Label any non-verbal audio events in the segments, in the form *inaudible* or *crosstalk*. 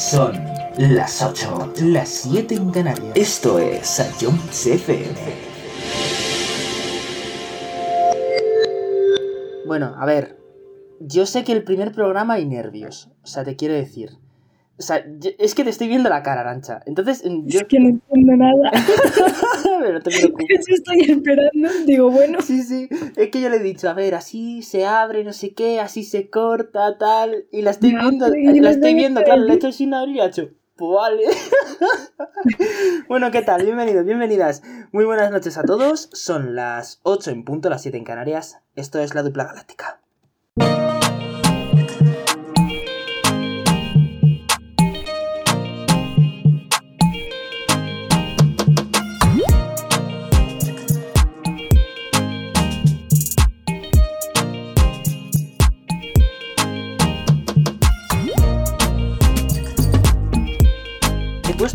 Son las 8, las 7 en Canarias. Esto es Sayón CFM. Bueno, a ver. Yo sé que el primer programa hay nervios. O sea, te quiero decir. O sea, es que te estoy viendo la cara, Arancha. Entonces, yo... Es que no entiendo nada. *laughs* Pero te. *laughs* Yo estoy esperando. Digo, bueno. Sí, sí. Es que yo le he dicho, a ver, así se abre, no sé qué, así se corta, tal. Y la estoy viendo, la estoy viendo, claro, le he hecho sin abrir y ha hecho. Pues vale. *laughs* bueno, ¿qué tal? Bienvenidos, bienvenidas. Muy buenas noches a todos. Son las 8 en punto, las 7 en Canarias. Esto es la dupla galáctica.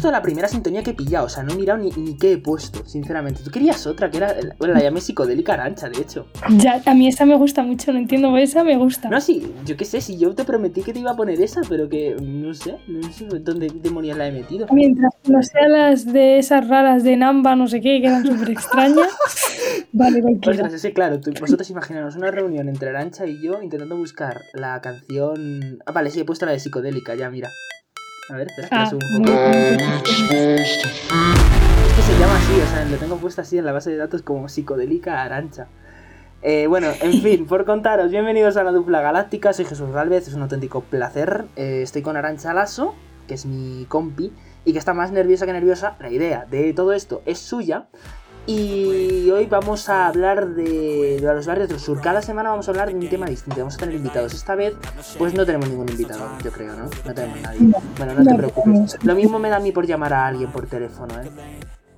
Puesto la primera sintonía que he pillado, o sea, no he mirado ni, ni qué he puesto, sinceramente. Tú querías otra, que era, bueno, la llamé psicodélica arancha, de hecho. Ya, a mí esa me gusta mucho, no entiendo, esa me gusta. No, sí, yo qué sé, si yo te prometí que te iba a poner esa, pero que no sé, no sé dónde demonios la he metido. Mientras no sean las de esas raras de Namba, no sé qué, que eran súper extrañas. *laughs* vale, cualquiera. Ostras, claro, vosotros imaginaros una reunión entre Arancha y yo intentando buscar la canción... Ah, vale, sí, he puesto la de psicodélica, ya, mira. A ver, espera, ah, un poco. Es que se llama así, o sea, lo tengo puesto así en la base de datos como psicodélica arancha. Eh, bueno, en *laughs* fin, por contaros, bienvenidos a la dupla galáctica, soy Jesús Galvez, es un auténtico placer. Eh, estoy con Arancha Lasso, que es mi compi, y que está más nerviosa que nerviosa. La idea de todo esto es suya, y hoy vamos a hablar de, los barrios del sur. Cada semana vamos a hablar de un tema distinto. Vamos a tener invitados. Esta vez, pues no tenemos ningún invitado, yo creo, ¿no? No tenemos nadie. Bueno, no te preocupes. Lo mismo me da a mí por llamar a alguien por teléfono, ¿eh?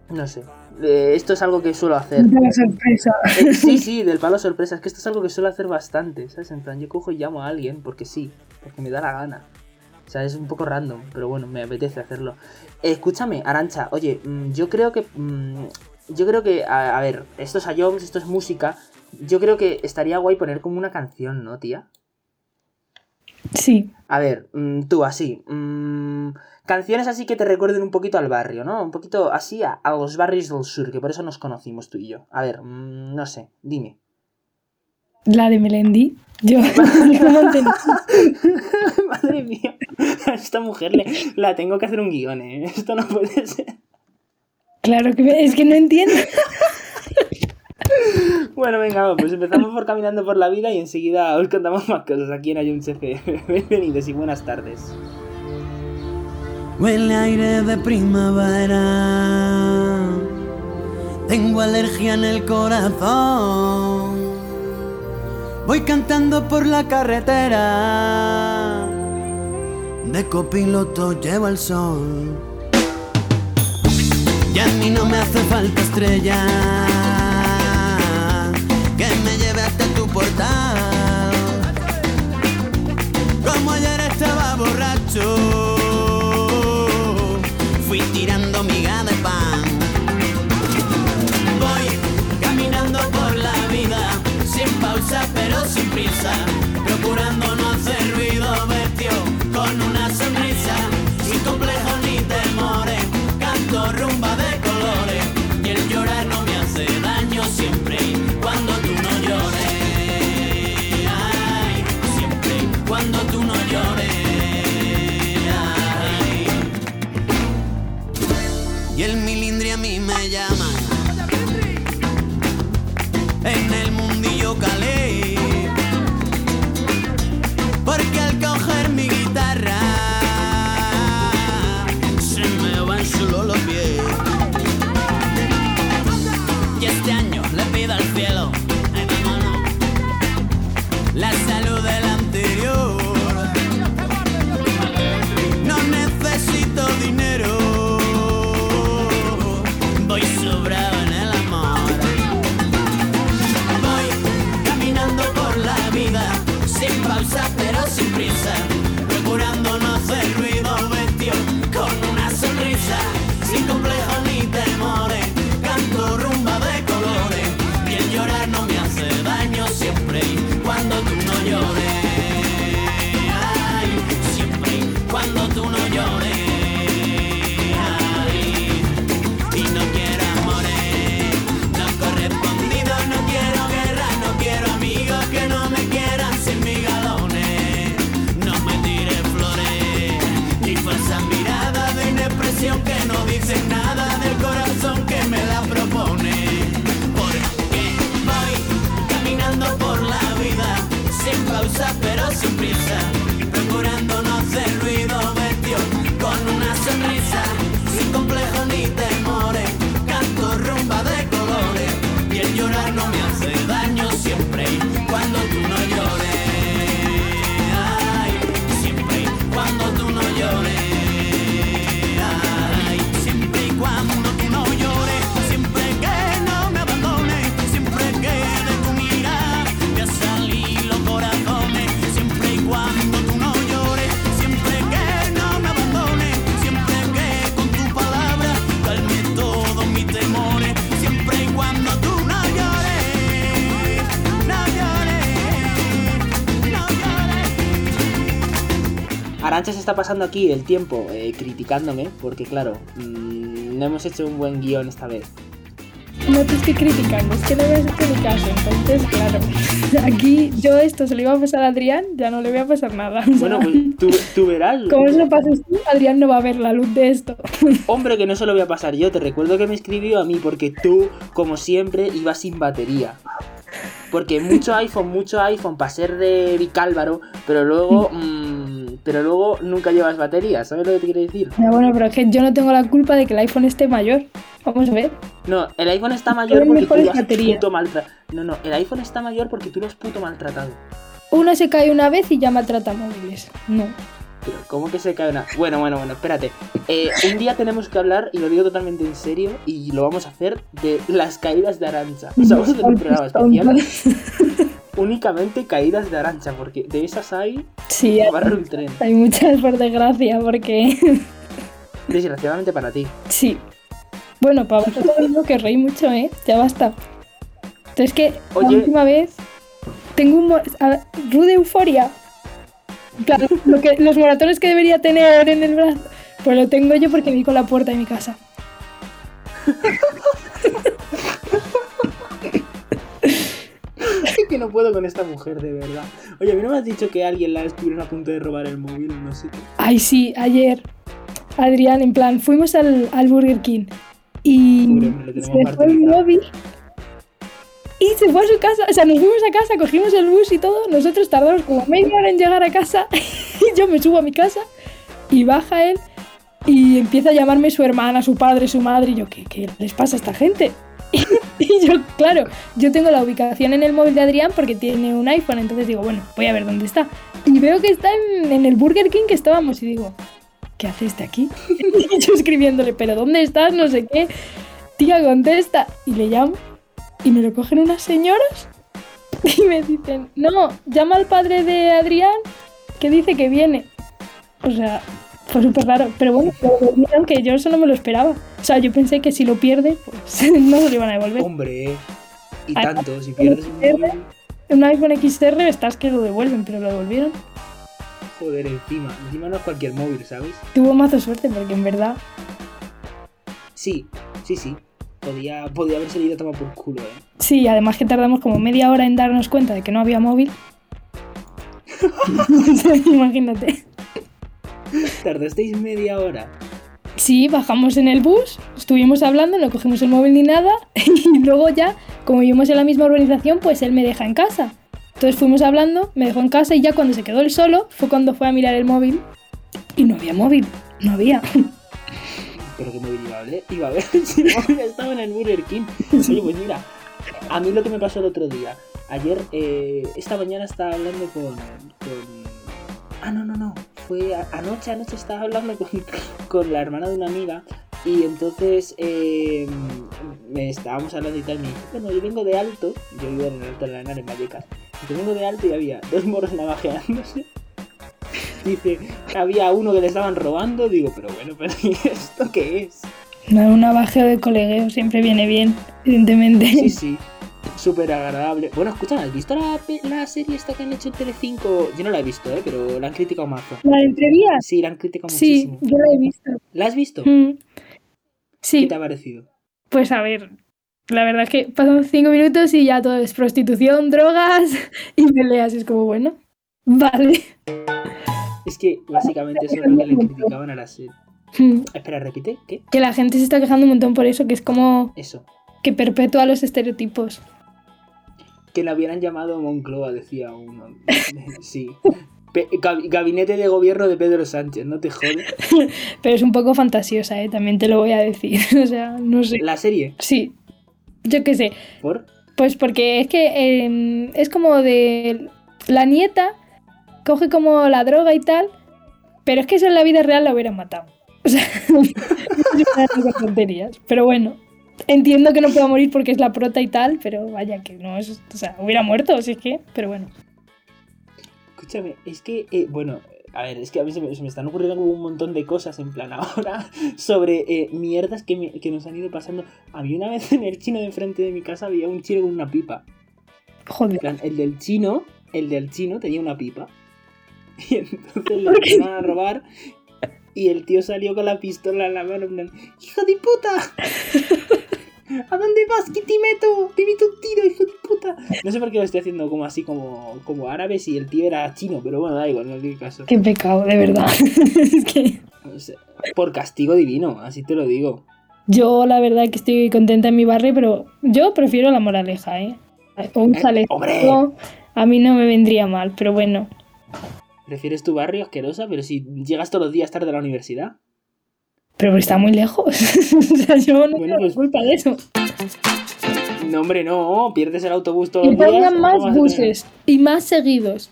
No sé. Eh, esto es algo que suelo hacer. De sorpresa. Eh, sí, sí, del palo sorpresa. Es que esto es algo que suelo hacer bastante, ¿sabes? En plan, yo cojo y llamo a alguien porque sí, porque me da la gana. O sea, es un poco random, pero bueno, me apetece hacerlo. escúchame, Arancha, oye, mm, yo creo que mm, yo creo que, a, ver, esto es a Jones, esto es música. Yo creo que estaría guay poner como una canción, ¿no, tía? Sí. A ver, mm, tú así. Mm, canciones así que te recuerden un poquito al barrio, ¿no? Un poquito así a, los barrios del sur, que por eso nos conocimos tú y yo. A ver, mm, no sé, dime. La de Melendi. Yo. *laughs* *laughs* Madre mía. A esta mujer le, la tengo que hacer un guion, ¿eh? Esto no puede ser. Claro que es que no entiendo. Bueno, venga, pues empezamos por caminando por la vida y enseguida os contamos más cosas aquí en Ayun CF. *laughs* Bienvenidos y buenas tardes. Huele aire de primavera. Tengo alergia en el corazón. Voy cantando por la carretera. De copiloto llevo el sol. Y a mí no me hace falta estrella que me lleve hasta tu portal. Como ayer estaba borracho, fui tirando miga de pan. Voy caminando por la vida, sin pausa pero sin prisa, procurando pero Se está pasando aquí el tiempo eh, criticándome, porque claro, mm, no hemos hecho un buen guion esta vez. No te estoy criticando, es que ni caso. Entonces, claro, *laughs* aquí yo esto se lo iba a pasar a Adrián, ya no le voy a pasar nada. Bueno, pues tú, tú verás. *laughs* como se lo pases tú, Adrián no va a ver la luz de esto. *laughs* Hombre, que no se lo voy a pasar yo. Te recuerdo que me escribió a mí porque tú, como siempre, ibas sin batería. Porque mucho iPhone, mucho iPhone para ser de Vicálvaro, pero luego, pero luego nunca llevas batería. ¿Sabes lo que te quiero decir? Ya, bueno, pero es que yo no tengo la culpa de que el iPhone esté mayor. Vamos a ver. No, el iPhone está mayor porque tú lo has puto maltratado. No, no, el iPhone está mayor porque tú lo has puto maltratado. Uno se cae una vez y ya maltrata móviles. No. Pero, ¿cómo que se cae una.? Bueno, bueno, bueno, espérate. Eh, un día tenemos que hablar, y lo digo totalmente en serio, y lo vamos a hacer, de las caídas de Arancha. O sea, vamos a hacer un programa especial *laughs* únicamente caídas de Arancha, porque de esas hay Sí, tren. hay muchas por desgracia, porque *laughs* Desgraciadamente para ti. sí. Bueno, para vosotros digo que reí mucho, ¿eh? Ya basta. Entonces que Oye. la última vez tengo un ver, rude euforia. Claro, *laughs* lo que, los moratones que debería tener en el brazo, pues lo tengo yo porque me di con la puerta de mi casa. *laughs* *laughs* que no puedo con esta mujer, de verdad. Oye, a mí no me has dicho que alguien la estuvieron a punto de robar el móvil, no sé qué. Ay, sí, ayer, Adrián, en plan, fuimos al, al Burger King y Pobre se fue el móvil y se fue a su casa. O sea, nos fuimos a casa, cogimos el bus y todo. Nosotros tardamos como media hora en llegar a casa *laughs* y yo me subo a mi casa y baja él y empieza a llamarme su hermana, su padre, su madre. Y yo, ¿qué, qué les pasa a esta gente? *laughs* Y yo, claro, yo tengo la ubicación en el móvil de Adrián porque tiene un iPhone, entonces digo, bueno, voy a ver dónde está. Y veo que está en, en el Burger King que estábamos y digo, ¿qué hace este aquí? *laughs* Y yo escribiéndole, ¿pero dónde estás? No sé qué. Tía, contesta. Y le llamo y me lo cogen unas señoras *laughs* y me dicen, no, llama al padre de Adrián que dice que viene. O sea, fue súper raro. Pero bueno, lo devolvieron, que yo eso no me lo esperaba. O sea, yo pensé que si lo pierde, pues *laughs* no se lo iban a devolver. Hombre, y tanto, si pierdes un iPhone XR estás que lo devuelven, pero lo devolvieron. joder, encima. Encima no es cualquier móvil, ¿sabes? Tuvo mazo suerte porque en verdad Sí, sí, sí. Podía, podía haber salido a tomar por culo, eh. Sí, además que tardamos como media hora en darnos cuenta de que no había móvil. *laughs* *laughs* Imagínate. *laughs* Tardasteis media hora. Sí, bajamos en el bus, estuvimos hablando, no cogimos el móvil ni nada, *laughs* y luego ya, como vivimos en la misma urbanización, pues él me deja en casa. Entonces fuimos hablando, me dejó en casa y ya cuando se quedó él solo fue cuando fue a mirar el móvil y no había móvil, no había. *laughs* Pero qué móvil iba a ver. Iba a ver si móvil estaba en el Burger King. Oye, pues mira, a mí lo que me pasó el otro día. Ayer, eh, esta mañana estaba hablando con, con- Ah, no, no, no. Fue a- anoche, anoche estaba hablando con, *laughs* con la hermana de una amiga. Y entonces eh, me estábamos hablando y tal. Me dice, bueno, yo vengo de alto. Yo vivo en el alto de la Henar, en Vallecas. Yo vengo de alto y había dos moros navajeándose. *laughs* Dice, había uno que le estaban robando. Digo, pero bueno, pero ¿y esto qué es? No, una bajeo de colegueo siempre viene bien, evidentemente. Sí, sí. Súper agradable. Bueno, escúchame, ¿has visto la, la serie esta que han hecho en Telecinco? Yo no la he visto, ¿eh? Pero la han criticado mazo. ¿La de entrevías? Sí, la han criticado Sí, muchísimo. yo la he visto. ¿La has visto? Mm. ¿Qué Sí, te ha parecido? pues a ver, la verdad es que pasan cinco minutos y ya todo es prostitución, drogas *laughs* y peleas. Es como, bueno, vale. Es que básicamente eso es lo que le criticaban a la serie. Mm. Espera, repite, ¿qué? Que la gente se está quejando un montón por eso, que es como Eso. Que perpetúa los estereotipos. Que la hubieran llamado Moncloa, decía uno. *laughs* Sí. Pe- gabinete de gobierno de Pedro Sánchez, no te jodes. *laughs* Pero es un poco fantasiosa, ¿eh? también te lo voy a decir. *laughs* O sea, no sé. La serie, Sí, yo qué sé. ¿por? Pues porque es que eh, es como de la nieta coge como la droga y tal, pero es que eso en la vida real la hubieran matado. O sea, tonterías. Pero bueno, entiendo que no pueda morir porque es la prota y tal, pero vaya que no es, o sea, hubiera muerto, si es que, pero bueno. Escúchame, es que, eh, bueno, a ver, es que a mí se me, se me están ocurriendo como un montón de cosas en plan *laughs* ahora sobre eh, mierdas que, me- que nos han ido pasando. A mí una vez en el chino de enfrente de mi casa había un chino con una pipa. En Joder. plan, el del chino, el del chino tenía una pipa. *laughs* Y entonces le empezaron a robar y el tío salió con la pistola en la mano en plan, ¡Hijo de puta! *laughs* ¿A dónde vas? ¿Qué te meto? Te meto un tiro, hijo de puta. No sé por qué lo estoy haciendo como así, como, como árabe, si el tío era chino, pero bueno, da igual, no tiene caso. Qué pecado, de verdad. *laughs* es que por castigo divino, así te lo digo. yo la verdad que estoy contenta en mi barrio, pero yo prefiero la moraleja, ¿eh? O un Eh, chaleco. ¡hombre! A mí no me vendría mal, pero bueno. Prefieres tu barrio asquerosa, pero si llegas todos los días tarde a la universidad. Pero está muy lejos. *laughs* o sea, yo no Bueno, tengo pues- culpa de eso. No, hombre, no, pierdes el autobús todos los días. pongan ¿cómo más buses y más seguidos.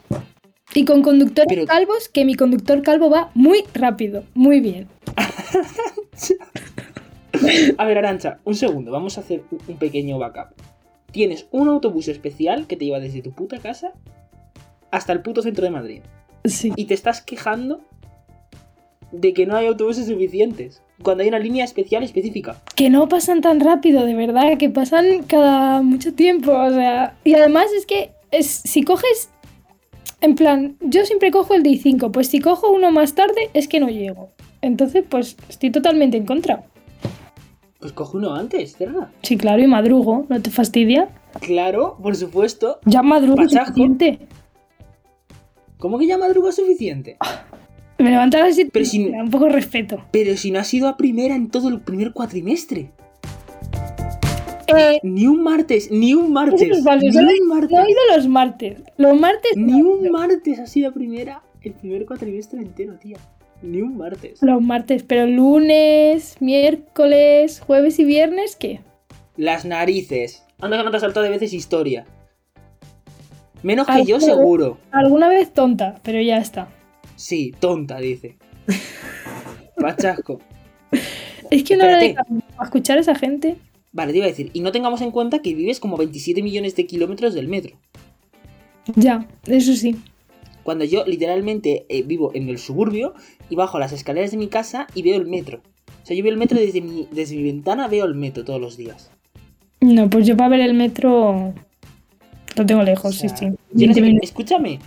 Y con conductores Pero- calvos, que mi conductor calvo va muy rápido, muy bien. *laughs* A ver, Arancha, un segundo, vamos a hacer un pequeño backup. Tienes un autobús especial que te lleva desde tu puta casa hasta el puto centro de Madrid. Sí. Y te estás quejando de que no hay autobuses suficientes. Cuando hay una línea especial específica. Que no pasan tan rápido, de verdad, que pasan cada mucho tiempo, o sea... Y además es que es, si coges... En plan, yo siempre cojo el DI5, pues si cojo uno más tarde es que no llego. Entonces, pues estoy totalmente en contra. Pues coge uno antes, ¿verdad? Sí, claro, y madrugo, ¿no te fastidia? Claro, por supuesto. Ya madrugo suficiente. ¿Cómo que ya madruga suficiente? Me levanto a las 7 Pero si- me da un poco de respeto. Pero si no has ido a primera en todo el primer cuatrimestre. Eh, Ni un martes, ni un martes. *laughs* Es ni solo- un martes. no he ido los martes. Los martes Ni no. un martes has ido a primera el primer cuatrimestre entero, tía. Ni un martes. Los martes, pero lunes, miércoles, jueves y viernes, ¿qué? Las narices. Anda que no te has saltado de veces historia. Menos que Ay, yo, seguro. Alguna vez tonta, pero ya está. Sí, tonta, dice. *laughs* Pachasco. Es que hora de a escuchar a esa gente. Vale, te iba a decir. Y no tengamos en cuenta que vives como 27 millones de kilómetros del metro. Ya, eso sí. Cuando yo literalmente eh, vivo en el suburbio y bajo las escaleras de mi casa y veo el metro. O sea, yo veo el metro desde mi, desde mi ventana, veo el metro todos los días. No, pues yo para ver el metro lo tengo lejos, O sea, sí, sí. yo no 20 sé, minutos. escúchame,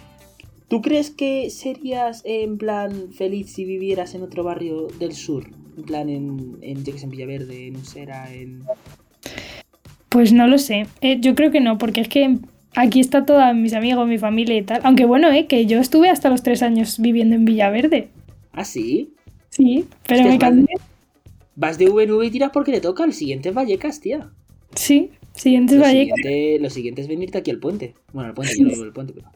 ¿tú crees que serías en plan feliz si vivieras en otro barrio del sur? En plan en, en, yo que sé, en Villaverde, en Usera, en... Pues no lo sé. Eh, yo creo que no, porque es que aquí está todos mis amigos, mi familia y tal. Aunque bueno, eh, que yo estuve hasta los tres años viviendo en Villaverde. ¿Ah, sí? Sí, pero Hostia, me cambié. Vas de VNV y tiras porque le toca, el siguiente es Vallecas, tía. Sí, siguientes Lo Vallecas. siguiente, lo siguiente es venirte aquí al puente. Bueno, al puente, yo no el puente, pero...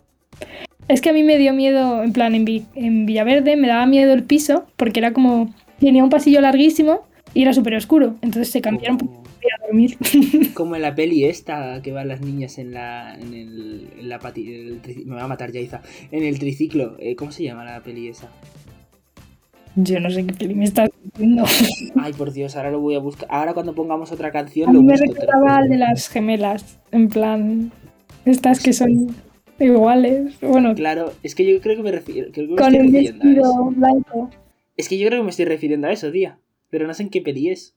Es que a mí me dio miedo, en plan, en, Vi- en Villaverde me daba miedo el piso, porque era como. Tenía un pasillo larguísimo y era súper oscuro. Entonces se cambiaron ir a dormir. *laughs* como en la peli esta que van las niñas en la en el, en la pati, en el trici- me va a matar Yaiza en el triciclo eh, ¿cómo se llama la peli esa? Yo no sé qué peli me estás diciendo. ay por Dios ahora lo voy a buscar ahora cuando pongamos otra A canción mí lo me busco lo recordaba al de las gemelas. En plan. Estas que son iguales. Bueno, claro es que yo creo que me refiero creo que me con estoy el vestido blanco. es que yo creo que me estoy refiriendo a eso tía pero no sé en qué peli es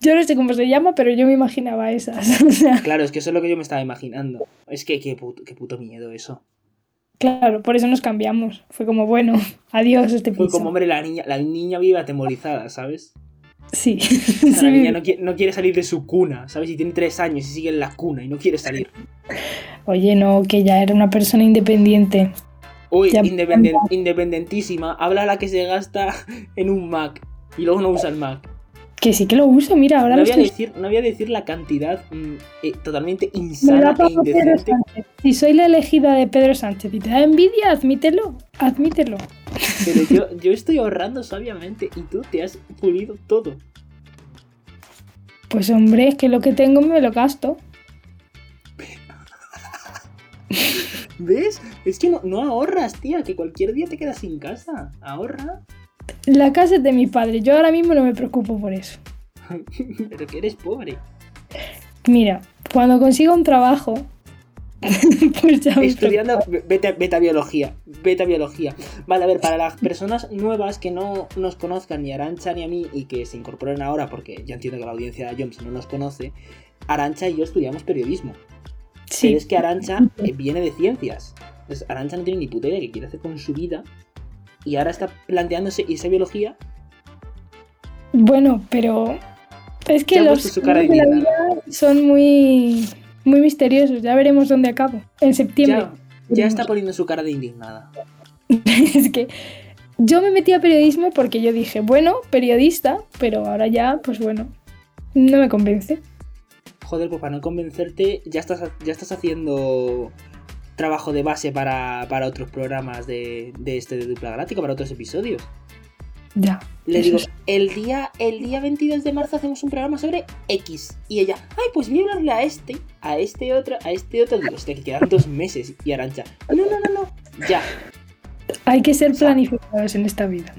Yo no sé cómo se llama, pero yo me imaginaba esas. *laughs* O sea, Claro, es que eso es lo que yo me estaba imaginando. Es que qué puto, qué puto miedo eso. claro, por eso nos cambiamos. Fue como, bueno, *laughs* adiós este Fue piso. como, hombre, la niña, la niña vive atemorizada, ¿sabes? Sí. O sea, *laughs* Sí, la niña no quiere, no quiere salir de su cuna, ¿sabes? Y tiene tres años y sigue en la cuna y no quiere salir. Oye, no, que ya era una persona independiente. Uy, independen- independentísima. Habla la que se gasta *laughs* en un Mac y luego no usa el Mac. Que sí que lo uso, mira, ahora No voy, a decir, no voy a decir la cantidad mm, eh, totalmente Me insana e indecente. Si soy la elegida de Pedro Sánchez y te da envidia, admítelo. Admítelo. Pero yo, yo estoy ahorrando sabiamente y tú te has pulido todo. Pues hombre, es que lo que tengo me lo gasto. *laughs* ¿Ves? Es que no, no ahorras, tía, que cualquier día te quedas sin casa. Ahorra. La casa es de mi padre, yo ahora mismo no me preocupo por eso. *laughs* Pero que eres pobre. Mira, cuando consiga un trabajo, *laughs* pues ya Estudiando, vete, vete a biología, vete a biología. Vale, a ver, para las personas nuevas que no nos conozcan ni a Arancha ni a mí y que se incorporen ahora, porque ya entiendo que la audiencia de Joms no nos conoce, Arancha y yo estudiamos periodismo. Pero Sí, es que Arancha eh, viene de ciencias. Entonces, Arancha no tiene ni puta idea de qué quiere hacer con su vida y ahora está planteándose irse a biología. bueno, pero es que los su cara de vida son muy, muy misteriosos. Ya veremos dónde acabo. En septiembre. Ya, ya está poniendo su cara de indignada. *laughs* es que yo me metí a periodismo porque yo dije, bueno, periodista, pero ahora ya, pues bueno, no me convence. Joder, pues para no convencerte, ya estás, ya estás haciendo trabajo de base para, para otros programas de, de este de Dupla Galáctica, para otros episodios. Ya. Le digo, es- el día, el día 22 de marzo hacemos un programa sobre X. Y ella, ay, pues voy a hablarle a este, a este otro, a este otro. Digo, hostia, que quedan dos meses. Y Arancha, no, no, no, no, ya. Hay que ser planificados en esta vida.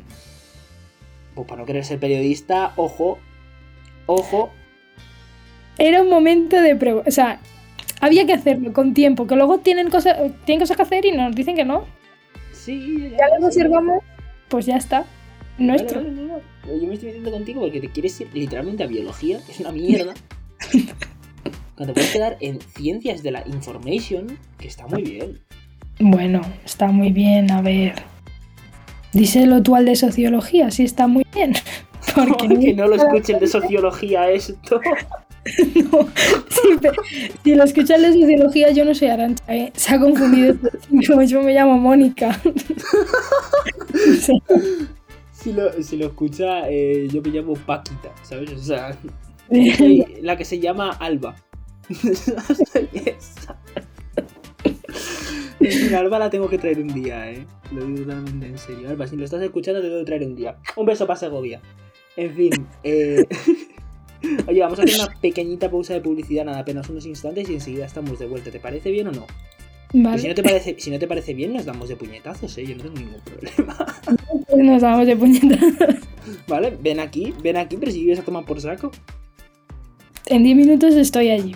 Pues para no querer ser periodista, ojo, ojo. Era un momento de prueba. O sea, había que hacerlo con tiempo, que luego tienen cosas, tienen cosas que hacer y nos dicen que no. Sí, Ya lo sí. observamos, pues ya está. Nuestro. vale, no, no. Yo me estoy metiendo contigo porque te quieres ir literalmente a biología, que es una mierda. *laughs* Cuando puedes quedar en ciencias de la information, que está muy bien. Bueno, está muy bien, a ver. Díselo tú al de sociología, sí está muy bien. *laughs* Porque que no lo escuchen de sociología esto. *laughs* No, sí, pero si lo escuchas de sociología, yo no soy Arancha, ¿eh? Se ha confundido. Como yo me llamo Mónica. Sí. Si lo, si lo escucha, eh, yo me llamo Paquita, ¿sabes? O sea, *laughs* la que se llama Alba. *laughs* Alba la tengo que traer un día, ¿eh? Lo digo totalmente en serio. Alba, si lo estás escuchando, te tengo que traer un día. Un beso para Segovia. En fin, eh... *laughs* Oye, vamos a hacer una pequeñita pausa de publicidad, nada, apenas unos instantes y enseguida estamos de vuelta. ¿Te parece bien o no? Y si Vale, no te parece, si no te parece bien, nos damos de puñetazos, ¿eh? Yo no tengo ningún problema. Nos damos de puñetas. *laughs* ¿Vale? Ven aquí, ven aquí, pero si vives a tomar por saco. En 10 minutos estoy allí.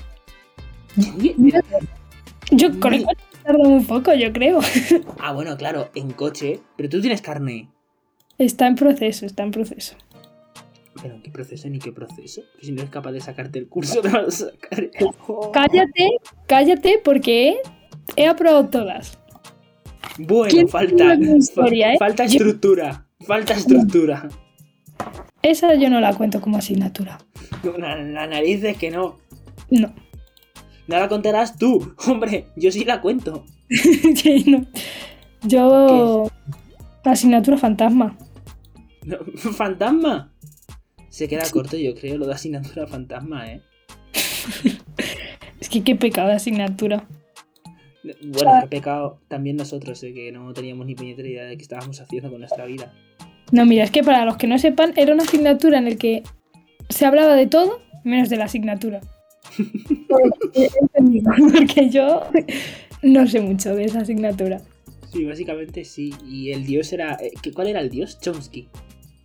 Yo con el coche tardo un poco, yo creo. *laughs* Ah, bueno, claro, en coche. Pero tú tienes carne. Está en proceso, está en proceso. Pero ¿en qué proceso ni qué proceso? Si no eres capaz de sacarte el curso, te vas a sacar el... Cállate, cállate, porque he aprobado todas. Bueno, ¿Quién falta... historia, eh? Falta Yo- estructura. Falta estructura. Esa yo no la cuento como asignatura. La, la nariz es que no. No. No la contarás tú. *laughs* Hombre, yo sí la cuento. *laughs* Sí, no. Yo. Asignatura fantasma. No, *laughs* ¿Fantasma? Se queda corto, yo creo, lo de asignatura fantasma, ¿eh? Es que qué pecado de asignatura. Bueno, qué pecado también nosotros, ¿eh? que no teníamos ni puñetera idea de qué estábamos haciendo con nuestra vida. No, mira, es que para los que no sepan, era una asignatura en la que se hablaba de todo menos de la asignatura. *laughs* Porque yo no sé mucho de esa asignatura. Sí, básicamente sí. Y el dios era. eh, ¿qué- ¿Cuál era el dios? Chomsky.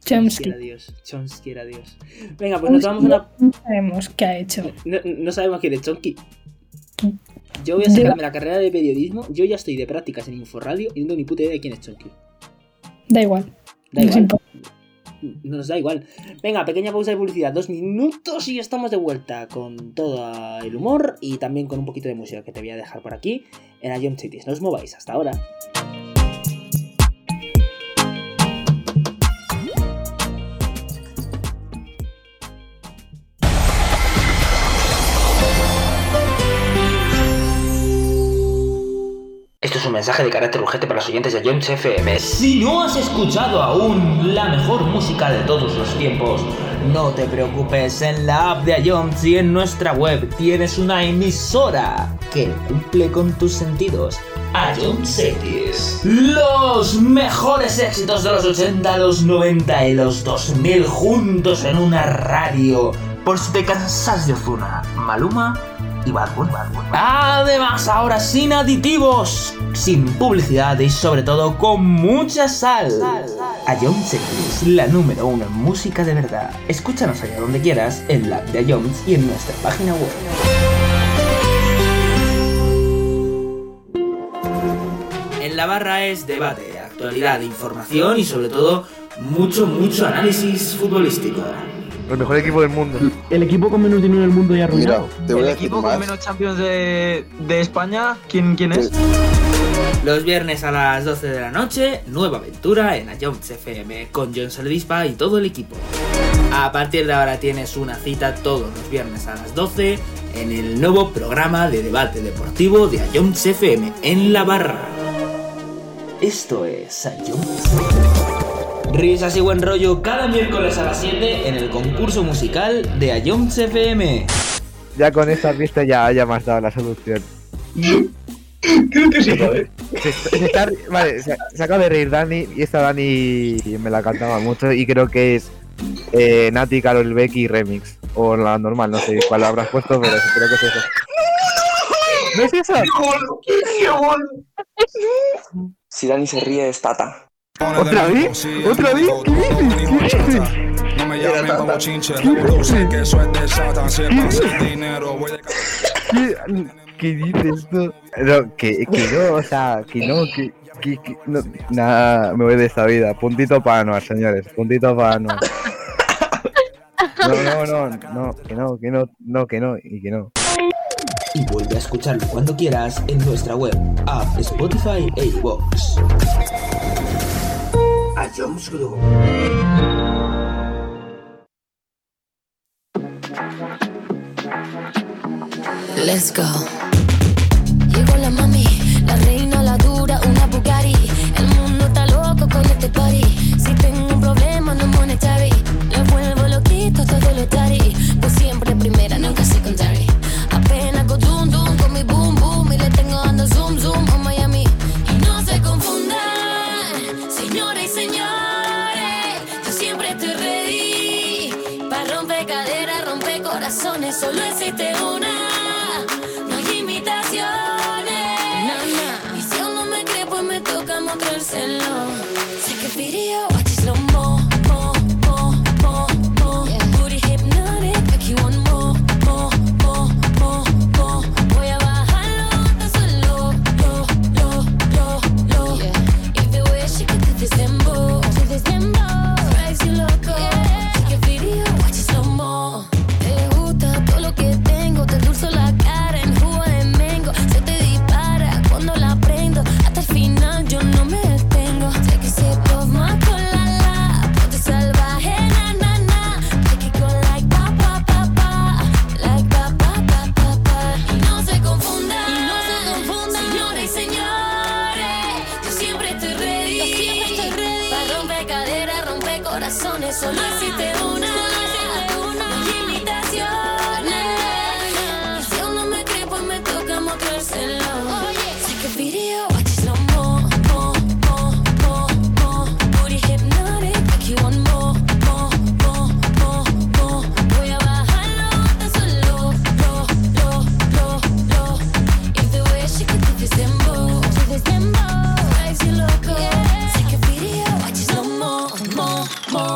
Chomsky. era Dios. Chomsky era Dios. Venga, pues nos vamos a una. No sabemos qué ha hecho. No, no sabemos quién es Chomsky. Yo voy a sacarme la carrera de periodismo. Yo ya estoy de prácticas en Inforadio y no tengo ni puta idea de quién es Chomsky. Da igual. Da No igual. importa. nos da igual. Venga, pequeña pausa de publicidad, dos minutos y estamos de vuelta con todo el humor y también con un poquito de música que te voy a dejar por aquí en Ion Cities. No os mováis, hasta ahora. Es un mensaje de carácter urgente para los oyentes de Jones FM. Si no has escuchado aún la mejor música de todos los tiempos, no te preocupes, en la app de Ions y en nuestra web tienes una emisora que cumple con tus sentidos. Ion Cities. Los mejores éxitos de los 80, los 90 y los 2000 juntos en una radio. Por si te cansas de Ozuna, Maluma y Bad Bunny. Además, ahora sin aditivos, sin publicidad y sobre todo con mucha sal. Ion Cities, la número uno en música de verdad. Escúchanos allá donde quieras, en la app de Ions y en nuestra página web. En la barra es debate, actualidad, información y sobre todo mucho, mucho análisis futbolístico. El mejor equipo del mundo. El equipo con menos dinero del mundo ya Mira, arruinado. te voy El a decir equipo con menos Champions de, de España, ¿quién, quién es? Los viernes a las 12 de la noche, nueva aventura en Jones FM con John Soledispa y todo el equipo. A partir de ahora tienes una cita todos los viernes a las 12 en el nuevo programa de debate deportivo de Jones FM en la barra. Esto es Ion Risas y buen rollo cada miércoles a las 7 en el concurso musical de Ions FM. Ya con esta pista ya, ya me has dado la solución. Creo que sí, joder. Se, se está- vale, se, se acaba de reír Dani y esta Dani me la cantaba mucho y creo que es eh, Nati, Carol Becky Remix. O la normal, no sé cuál habrás puesto, pero creo que es eso. ¿No es eso? Si Dani se ríe es Tata. ¿Otra vez? ¿Otra vez? ¿Qué dices? ¿Qué dices? No me llamen como chinche, produce que eso es de Satan. Si es dinero, voy de ¿Qué, qué dices tú? No, que, que no, o sea, que no, que, que, que- no, nada, me voy de esta vida. Puntito para Anuar, señores, puntito para Anuar. No, no, no, no, que no, que no, no, que no, y que no. Y vuelve a escucharlo cuando quieras en nuestra web, app, Spotify e iVoox. Jones Group. Let's go. Llegó la mami, la reina, la dura, una Bugatti. El mundo está loco con este party.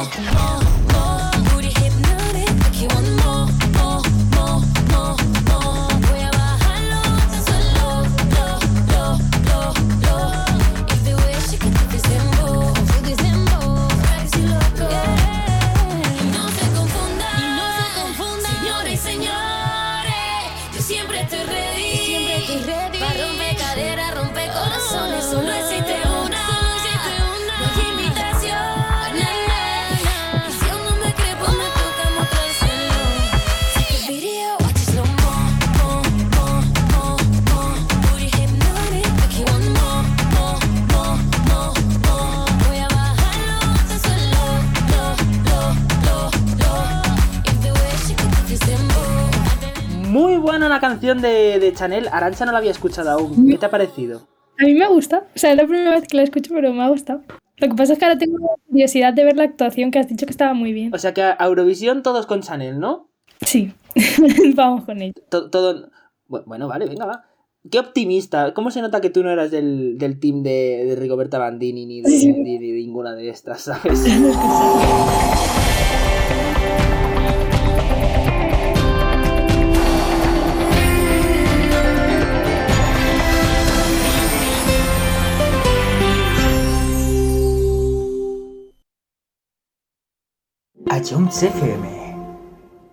oh. Canción de, de Chanel. Arancha no la había escuchado aún. ¿Qué te ha parecido? A mí me gusta. O sea, es la primera vez que la escucho, pero me ha gustado. Lo que pasa es que ahora tengo curiosidad de ver la actuación que has dicho que estaba muy bien. O sea que a Eurovisión todos con Chanel, ¿no? Sí, *laughs* vamos con ello. To- todo. bu- Bueno, vale, venga, va. Qué optimista. ¿Cómo se nota que tú no eras del, del team de, de Rigoberta Bandini ni de, ni de ninguna de estas, *laughs* ¿sabes? *laughs* Jones FM.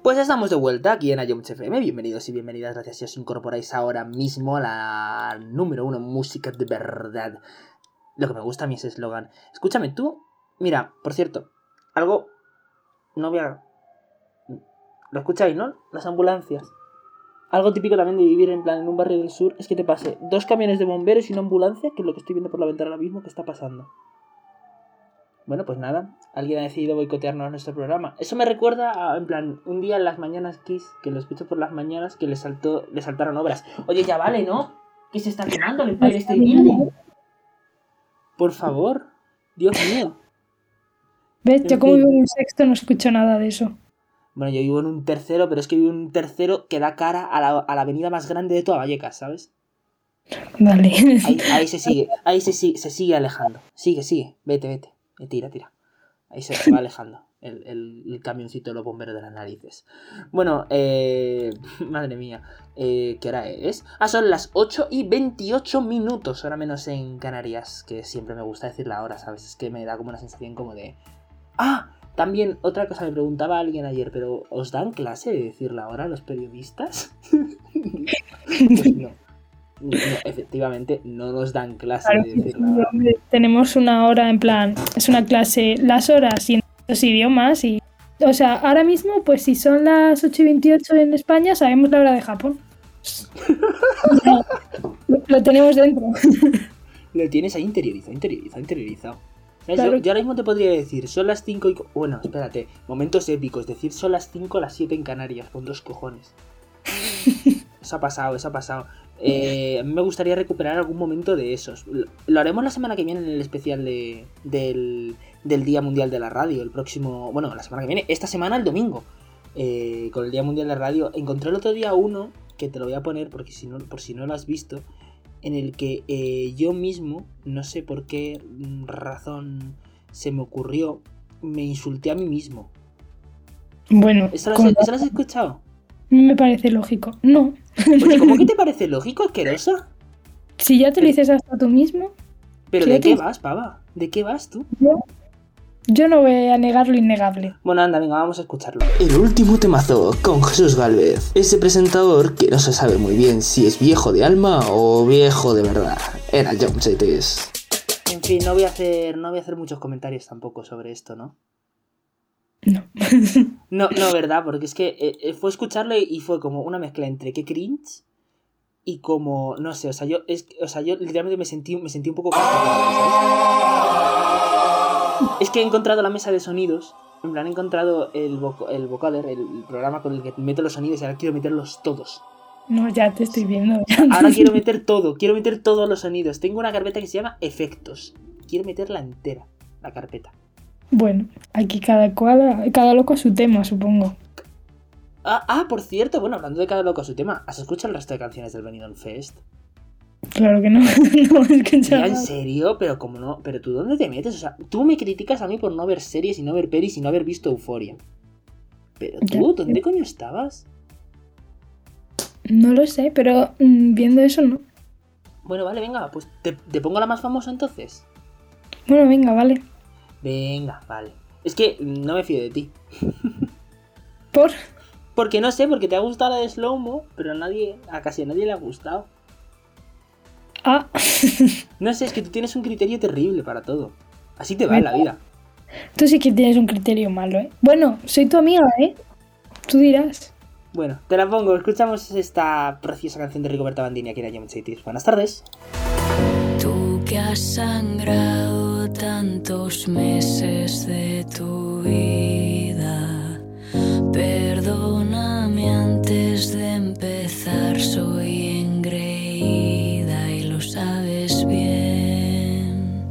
Pues estamos de vuelta aquí en Ayom FM. Bienvenidos y bienvenidas. Gracias si os incorporáis ahora mismo a la número uno música de verdad. Lo que me gusta a mí es eslogan. Escúchame, tú. Mira, por cierto, algo. No voy a. Lo escucháis, ¿no? Las ambulancias. Algo típico también de vivir en plan en un barrio del sur es que te pase dos camiones de bomberos y una ambulancia, que es lo que estoy viendo por la ventana ahora mismo que está pasando. Bueno, pues nada, alguien ha decidido boicotearnos nuestro programa. Eso me recuerda a, en plan, un día en las mañanas Kiss, que lo escucho por las mañanas, que le saltó, le saltaron obras. Oye, ya vale, ¿no? Que se está quemando el Empire State Building. Por favor, Dios mío. ¿Ves? Yo como vivo en un sexto no escucho nada de eso. Bueno, yo vivo en un tercero, pero es que vivo en un tercero que da cara a la, a la avenida más grande de toda Vallecas, ¿sabes? Ahí, ahí se sigue, *laughs* ahí se, sigue- se sigue alejando. Sigue, sigue, vete, vete. Eh, Tira, tira. Ahí se, se *laughs* va alejando el, el- el camioncito de los bomberos de las narices. Bueno, eh, *laughs* madre mía, eh, ¿qué hora es? Ah, son las 8 y 28 minutos, ahora menos en Canarias, que siempre me gusta decir la hora, ¿sabes? Es que me da como una sensación como de... Ah, también otra cosa me preguntaba alguien ayer, pero ¿os dan clase de decir la hora a los periodistas? *laughs* pues no. No, efectivamente, no nos dan clase Claro de. Tenemos una hora en plan, es una clase, las horas y en los idiomas y... O sea, ahora mismo, pues si son las 8 y 28 en España, sabemos la hora de Japón. *laughs* lo, lo tenemos dentro. Lo tienes ahí interiorizado, interiorizado, interiorizado. Claro. Yo, yo ahora mismo te podría decir, son las 5 y... Bueno, espérate, momentos épicos, decir son las 5 o las 7 en Canarias, con dos cojones. *laughs* Eso ha pasado, eso ha pasado. Eh, a mí me gustaría recuperar algún momento de esos. Lo, haremos la semana que viene en el especial de, del, del Día Mundial de la Radio, el próximo... Bueno, la semana que viene, esta semana el domingo, eh, con el Día Mundial de la Radio. Encontré el otro día uno, que te lo voy a poner porque si no, por si no lo has visto, en el que eh, yo mismo, no sé por qué razón se me ocurrió, me insulté a mí mismo. Bueno, ¿Eso lo has, como- eso lo has escuchado? Me parece lógico. No. Oye, ¿cómo *laughs* que te parece lógico, asquerosa? Si ya te lo dices hasta tú mismo, ¿Pero de qué vas, pava? ¿De qué vas tú? yo, yo no voy a negar lo innegable. Bueno, anda, venga, vamos a escucharlo. El último temazo con Jesús Galvez, ese presentador que no se sabe muy bien si es viejo de alma o viejo de verdad. Era John Cities. En fin, no voy a hacer, no voy a hacer muchos comentarios tampoco sobre esto, ¿no? No. No, no, ¿verdad? Porque es que eh, eh, fue escucharlo y fue como una mezcla entre qué cringe y como, no sé, o sea, yo, es, o sea, yo literalmente me sentí, me sentí un poco. Es que he encontrado la mesa de sonidos, en plan he encontrado el, el vocader, el, el programa con el que meto los sonidos y ahora quiero meterlos todos. No, ya te estoy viendo. Ahora quiero *laughs* meter todo, quiero meter todos los sonidos. Tengo una carpeta que se llama efectos. Quiero meterla entera, la carpeta. Bueno, aquí cada cual, cada loco a su tema, supongo. Ah, ah, por cierto, bueno, hablando de cada loco a su tema, ¿has escuchado el resto de canciones del Benidorm Fest? Claro que no. *laughs* no he escuchado Mira, en serio, pero como no, pero tú dónde te metes, o sea, tú me criticas a mí por no ver series y no ver pelis y no haber visto Euforia. Pero tú, ¿dónde coño estabas? No lo sé, pero mm, viendo eso no. Bueno, vale, venga, pues te, te pongo la más famosa entonces. Bueno, venga, vale. Venga, vale. Es que no me fío de ti. *laughs* ¿Por? Porque no sé, porque te ha gustado la de Slow Mo, pero a nadie, a casi a nadie le ha gustado. Ah, *laughs* No sé, es que tú tienes un criterio terrible para todo. Así te va en la vida. tú sí que tienes un criterio malo, ¿eh? Bueno, soy tu amiga, ¿eh? Tú dirás. Bueno, te la pongo. Escuchamos esta preciosa canción de Rigoberta Bandini aquí en Ayam. Buenas tardes. Tú que has sangrado tantos meses de tu vida. Perdóname antes de empezar, soy engreída y lo sabes bien.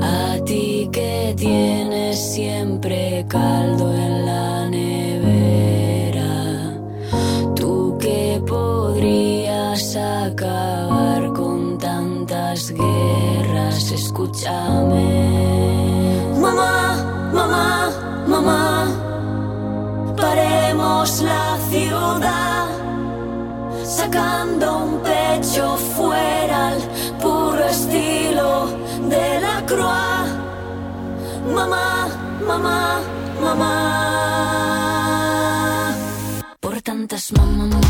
A ti que tienes siempre caldo en Mamá, mamá, mamá, paremos la ciudad sacando un pecho fuera al puro estilo de la croix. Mamá, mamá, mamá. Por tantas mamá,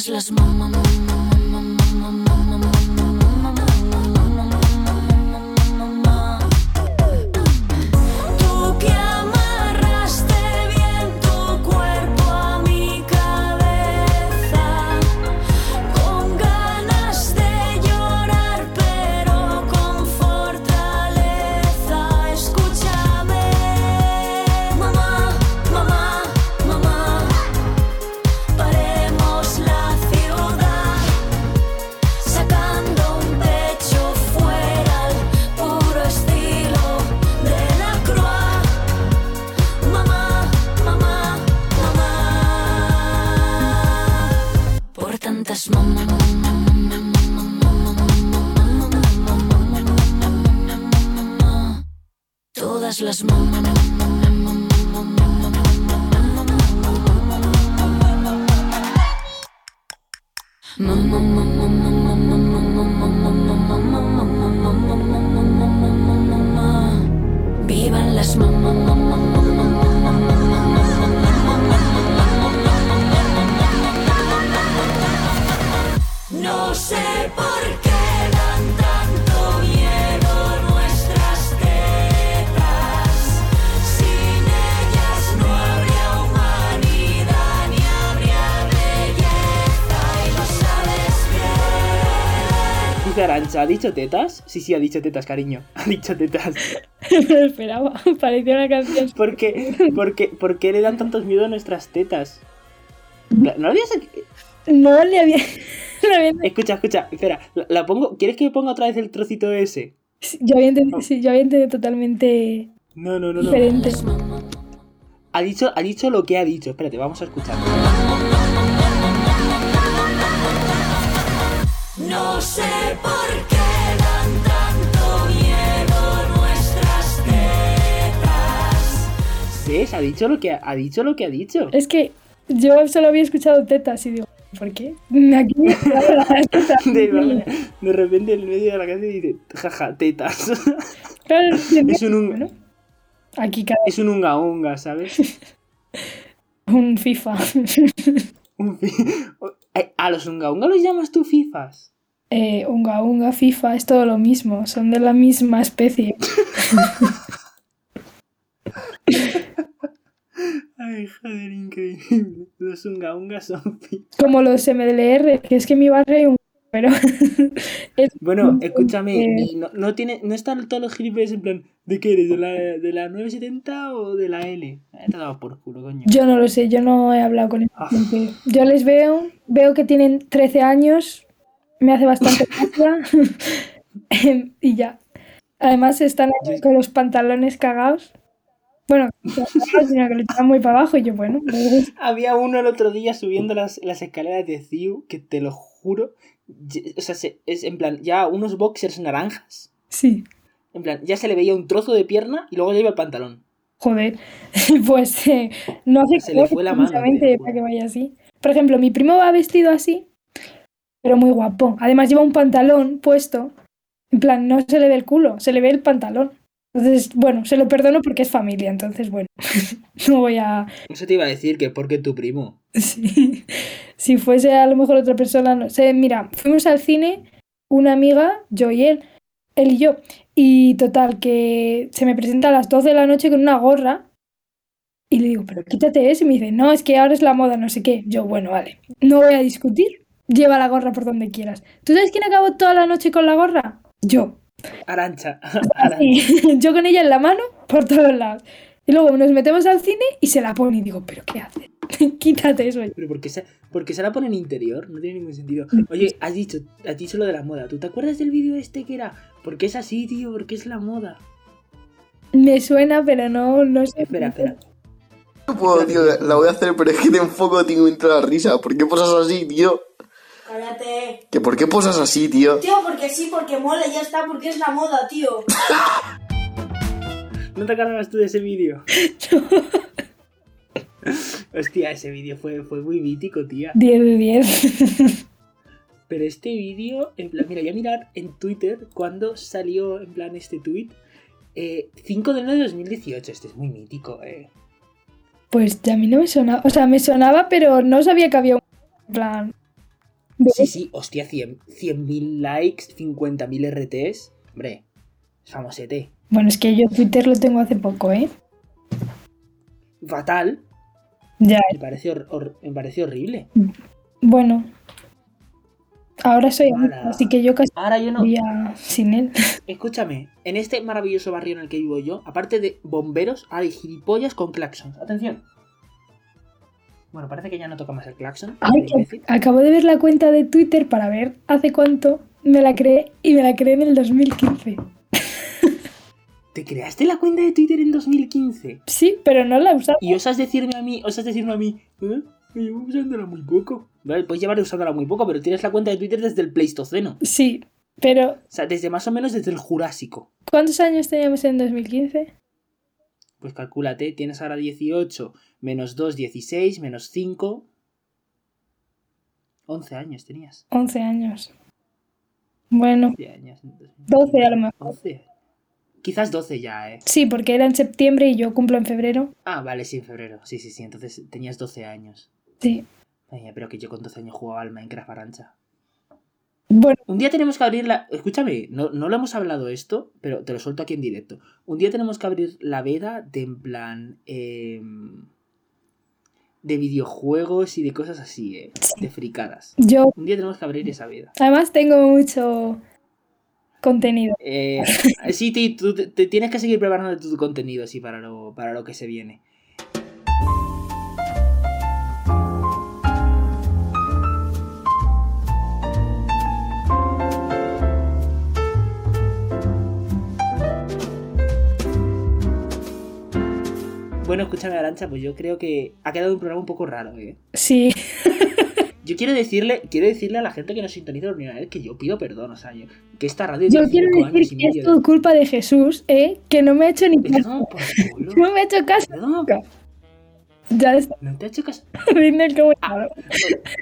todas las mamá. Tú Arancha, ¿ha dicho tetas? Sí, sí, ha dicho tetas, cariño. *laughs* Ha dicho tetas. *laughs* Me lo esperaba. *laughs* Parecía una canción. ¿Por qué, por qué, por qué le dan tantos miedo a nuestras tetas? ¿No lo habías... No le había. Escucha, escucha, espera, la, la pongo... ¿Quieres que ponga otra vez el trocito ese? Yo había entendido, sí, yo había entendido totalmente No, no, no, no. diferente. Ha dicho, ha dicho lo que ha dicho. Espérate, vamos a escuchar. No sé por ¿Ves? Ha dicho lo que ha, ha dicho lo que ha dicho. Es que yo solo había escuchado tetas y digo, ¿por qué? *laughs* Aquí. *laughs* De, de repente en medio de la canción dice, jaja, tetas. *laughs* Claro, Es un, un- Bueno, aquí cada es un unga unga, ¿sabes? un FIFA. Un fi- ¿A los unga unga los llamas tú fifas? Eh, unga unga, FIFA, es todo lo mismo, son de la misma especie. Ay, joder, increíble. *laughs* Los unga unga son fifas. Como los MDLR, que es que en mi barrio hay un... Pero *laughs* es Bueno, escúchame, Eh, no, no tiene, no están todos los gilipollas en plan, ¿de qué eres? ¿De la, de la 970 o de la L? Eh, te he dado por culo, coño. Yo no lo sé, yo no he hablado con esa gente. Yo les veo, veo que tienen 13 años, me hace bastante *laughs* gracia y ya. Además están con los pantalones cagados. Bueno, *laughs* sino que lo muy para abajo y yo, bueno. Había uno el otro día subiendo las, las escaleras de CIU que te lo juro, o sea, se- es en plan, ya unos boxers naranjas. sí, En plan, ya se le veía un trozo de pierna y luego lleva el pantalón. joder, *laughs* pues eh, no hace Se le fue la mano, para que vaya así. Por ejemplo, mi primo va vestido así, pero muy guapo. Además lleva un pantalón puesto, en plan, no se le ve el culo, se le ve el pantalón. Entonces, bueno, se lo perdono porque es familia, entonces, bueno, *laughs* no voy a... Eso te iba a decir que porque tu primo. Sí. Si fuese a lo mejor otra persona, no sé. Mira, fuimos al cine, una amiga, yo y él, él y yo. Y total, que se me presenta a las 12 de la noche con una gorra. Y le digo, pero quítate eso. Y me dice, no, es que ahora es la moda, no sé qué. Yo, bueno, vale. No voy a discutir. Lleva la gorra por donde quieras. ¿Tú sabes quién acabó toda la noche con la gorra? Yo. Arancha. *laughs* *laughs* Yo con ella en la mano por todos lados. Y luego nos metemos al cine y se la pone y digo, ¿pero qué hace? *laughs* Quítate eso. Pero ¿por qué, se, por qué se la pone en interior? No tiene ningún sentido. Oye, has dicho, has dicho lo de la moda. ¿Tú te acuerdas del vídeo este que era? ¿Por qué es así, tío? ¿Por qué es la moda? Me suena, pero no, no sé. Espera, espera. No puedo, tío, la voy a hacer, pero es que de enfoco tengo entra la risa. ¿Por qué posas así, tío? Cállate. ¿Que por qué posas así, tío? Tío, porque sí, porque mola, ya está, porque es la moda, tío. *laughs* ¿No te acuerdas tú de ese vídeo? *laughs* Hostia, ese vídeo fue, fue muy mítico, tía. 10 de 10. *laughs* Pero este vídeo, en plan, mira, voy a mirar en Twitter cuando salió, en plan, este tweet. Eh, 5 de enero de 2018. Este es muy mítico, eh. Pues a mí no me sonaba. O sea, me sonaba, pero no sabía que había un en plan. Sí, sí, hostia, 100 100.000 likes, 50.000 RTs. Hombre, es famosete. Bueno, es que yo Twitter lo tengo hace poco, ¿eh? Fatal. Ya. Me parece, me parece horrible. Bueno. Ahora soy Ahora- así que yo casi Ahora yo no. sin él. *laughs* Escúchame, en este maravilloso barrio en el que vivo yo, aparte de bomberos, hay gilipollas con claxons. Atención. Bueno, parece que ya no toca más el claxon. Ay, acabo de ver la cuenta de Twitter para ver hace cuánto me la creé y me la creé en el 2015. *laughs* ¿Te creaste la cuenta de Twitter en 2015? Sí, pero no la usaba. Y osas decirme a mí, osas decirme a mí, ¿eh? Que Llevo usándola muy poco. Vale, puedes llevar usándola muy poco, pero tienes la cuenta de Twitter desde el Pleistoceno. Sí, pero O sea, desde más o menos desde el Jurásico. ¿cuántos años teníamos en 2015? Pues calcúlate, tienes ahora 18, menos 2, 16, menos 5. 11 años tenías. 11 años. Bueno, 11 años. entonces. 12 a lo mejor. 11. Quizás 12 ya, eh. Sí, porque era en septiembre y yo cumplo en febrero. Ah, vale, sí, en febrero. Sí, sí, sí. Entonces tenías 12 años. Sí. Ay, pero que yo con 12 años jugaba al Minecraft Arancha. Bueno, Un día tenemos que abrir la. Escúchame, no, no lo hemos hablado esto, pero te lo suelto aquí en directo. Un día tenemos que abrir la veda de en plan. em, de videojuegos y de cosas así, eh. De fricadas. yo Un día tenemos que abrir esa veda. además tengo mucho contenido. Eh, *laughs* sí, tú te, te tienes que seguir preparando tu contenido, sí, para lo, para lo que se viene. Bueno, escúchame, Arancha, pues yo creo que ha quedado un programa un poco raro, ¿eh? Sí, *laughs* Yo quiero decirle, quiero decirle a la gente que nos sintoniza por primera vez que yo pido perdón, o sea, yo- que esta radio yo quiero decir que es todo culpa de Jesús, ¿eh? Que no me ha hecho ni caso. tomar por *laughs* culo. No me ha hecho caso. No. Ya está. no te ha hecho caso. *laughs* Como-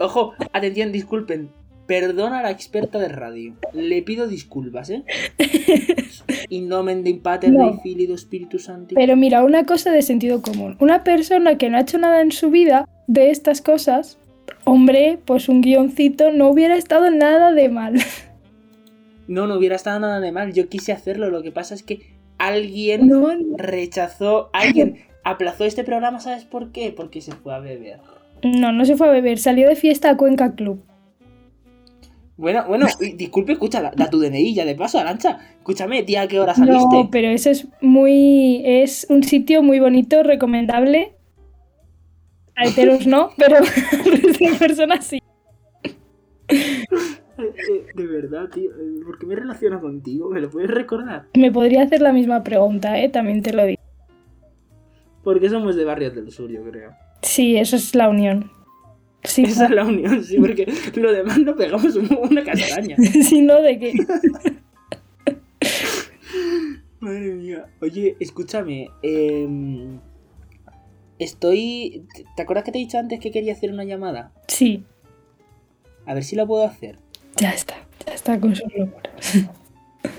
Ojo, atención, disculpen. Perdona a la experta de radio. Le pido disculpas, ¿eh? *laughs* In Pater, No. Filii, Spiritus Sancti. Pero mira, una cosa de sentido común. Una persona que no ha hecho nada en su vida de estas cosas, hombre, pues un guioncito no hubiera estado nada de mal. *laughs* No, no hubiera estado nada de mal. Yo quise hacerlo. Lo que pasa es que alguien No, rechazó. Alguien aplazó este programa, ¿sabes por qué? Porque se fue a beber. no, no se fue a beber, salió de fiesta a Cuenca Club. Bueno, bueno, disculpe, escucha, da, da tu DNI ya de paso, Arancha. Escúchame, tía, ¿a qué hora saliste? No, pero eso es muy. Es un sitio muy bonito, recomendable. A heteros no, *laughs* pero *laughs* a personas sí. Eh, eh, de verdad, tío. eh, ¿Por qué me relaciono contigo? ¿Me lo puedes recordar? Me podría hacer la misma pregunta, ¿eh? También te lo digo. Porque somos de barrios del sur, yo creo. Sí, eso es la unión. Sí, Esa es la unión, sí, porque lo demás no pegamos un- una castaña. si *laughs* no, ¿de qué? *laughs* Madre mía. Oye, escúchame. em, estoy. ¿Te acuerdas que te he dicho antes que quería hacer una llamada? Sí, A ver si la puedo hacer. ya está. Ya está con sus locuras.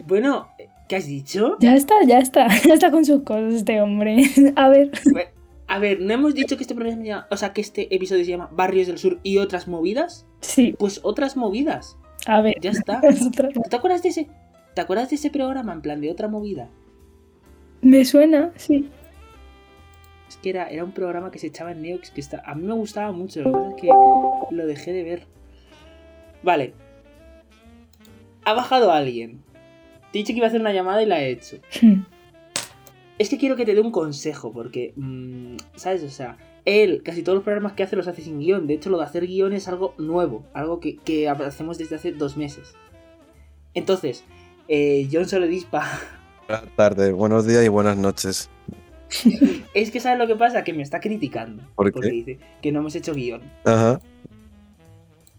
Bueno, ¿qué has dicho? Ya está, ya está. *laughs* Ya está con sus cosas este hombre. A ver. A ver, ¿no hemos dicho que este programa llama- O sea, que este episodio se llama Barrios del Sur y otras movidas? Sí, Pues otras movidas. a ver. Ya está. *laughs* Es otra- ¿Te acuerdas de ese? ¿Te acuerdas de ese programa en plan de otra movida? Me suena, sí. Es que era, era un programa que se echaba en Neox que está, a mí me gustaba mucho, lo que pasa es que lo dejé de ver. Vale. Ha bajado alguien. Te he dicho que iba a hacer una llamada y la he hecho. Es que quiero que te dé un consejo, porque, mm, ¿sabes? O sea, él, casi todos los programas que hace los hace sin guion. De hecho, lo de hacer guion es algo nuevo, algo que, que hacemos desde hace dos meses. Entonces, eh, John Soledispa, Buenas tardes, buenos días y buenas noches. *laughs* es que ¿sabes lo que pasa? Que me está criticando. ¿Por qué? Porque dice que no hemos hecho guion. Ajá.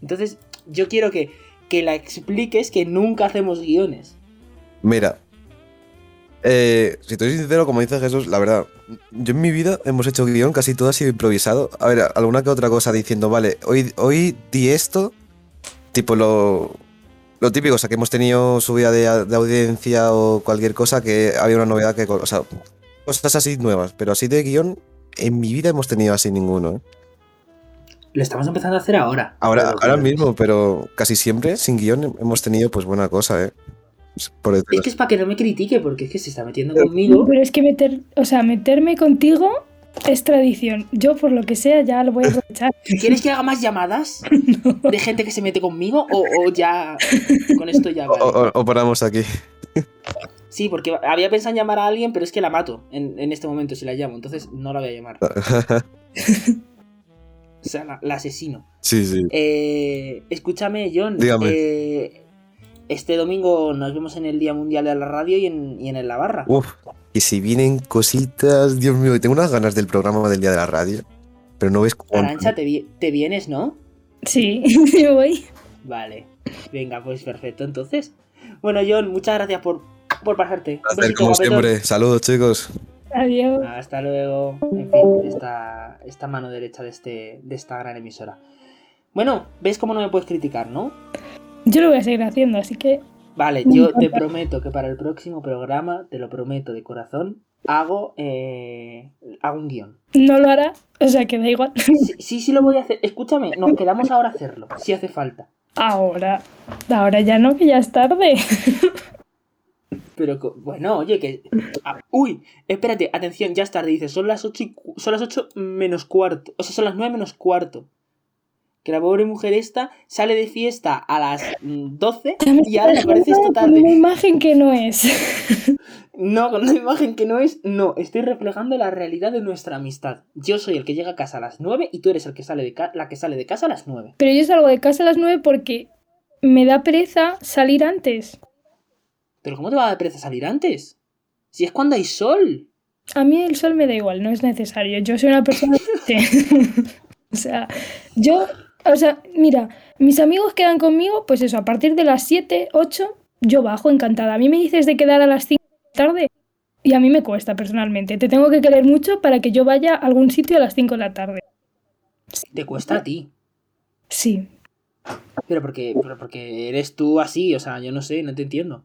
Entonces, yo quiero que, que la expliques que nunca hacemos guiones. Mira. Eh, si te soy sincero, como dice Jesús, la verdad, yo en mi vida hemos hecho guion, casi todo ha sido improvisado. A ver, alguna que otra cosa diciendo, vale, hoy, hoy di esto, tipo lo, lo típico, o sea, que hemos tenido subida de, de audiencia o cualquier cosa, que había una novedad que, o sea, cosas así nuevas, pero así de guion, en mi vida hemos tenido así ninguno. ¿eh? Lo estamos empezando a hacer ahora. Ahora, ahora mismo, pero casi siempre sin guion hemos tenido pues buena cosa, ¿eh? Por decirlo Es que es para que no me critique, porque es que se está metiendo conmigo. Pero es que meter, o sea, meterme contigo es tradición. Yo, por lo que sea, ya lo voy a aprovechar. *laughs* ¿Quieres que haga más llamadas *laughs* de gente que se mete conmigo? O, o ya con esto ya *laughs* O, vale? o- o paramos aquí. Sí, porque había pensado en llamar a alguien, pero es que la mato en, en este momento si la llamo, entonces no la voy a llamar. O sea, la, la asesino. sí, sí. Eh, escúchame, John. Dígame. eh, este domingo nos vemos en el Día Mundial de la Radio y en, y en el La Barra. Uf, y si vienen cositas, Dios mío, tengo unas ganas del programa del día de la radio, pero no ves cómo... Arancha, te, vi- te vienes, ¿no? Sí, *laughs* sí voy. Vale. Venga, pues perfecto, entonces. Bueno, John, muchas gracias por, por pasarte. Un besito, como guapetón. siempre. Saludos, chicos. Adiós. Hasta luego. En fin, esta, esta mano derecha de, este, de esta gran emisora. Bueno, ¿ves cómo no me puedes criticar, no? Yo lo voy a seguir haciendo, así que Vale, yo te prometo que para el próximo programa, te lo prometo de corazón, hago, eh, hago un guion. no lo hará, o sea que da igual. Sí, sí, sí lo voy a hacer. Escúchame, nos quedamos ahora a hacerlo, si hace falta. Ahora, ahora ya no, que ya es tarde. Pero bueno, oye, que. ah, uy, espérate, atención, ya es tarde. Dice, son las 8 y son las 8 menos cuarto. O sea, son las 9 menos cuarto. Que la pobre mujer esta sale de fiesta a las mm, 12 y ahora le parece esta Con tarde. una imagen que no es. *laughs* No, con una imagen que no es. No, estoy reflejando la realidad de nuestra amistad. Yo soy el que llega a casa a las 9 y tú eres el que sale de la que sale de casa a las 9. Pero yo salgo de casa a las 9 porque me da pereza salir antes. Pero ¿cómo te va a dar pereza salir antes? Si es cuando hay sol. A mí el sol me da igual, no es necesario. Yo soy una persona... *laughs* *laughs* o sea, yo... O sea, mira, mis amigos quedan conmigo, pues eso, a partir de las 7, 8, yo bajo encantada. A mí me dices de quedar a las 5 de la tarde y a mí me cuesta personalmente. Te tengo que querer mucho para que yo vaya a algún sitio a las 5 de la tarde. Te cuesta a ti. Sí. Pero porque, pero porque eres tú así, o sea, yo no sé, no te entiendo.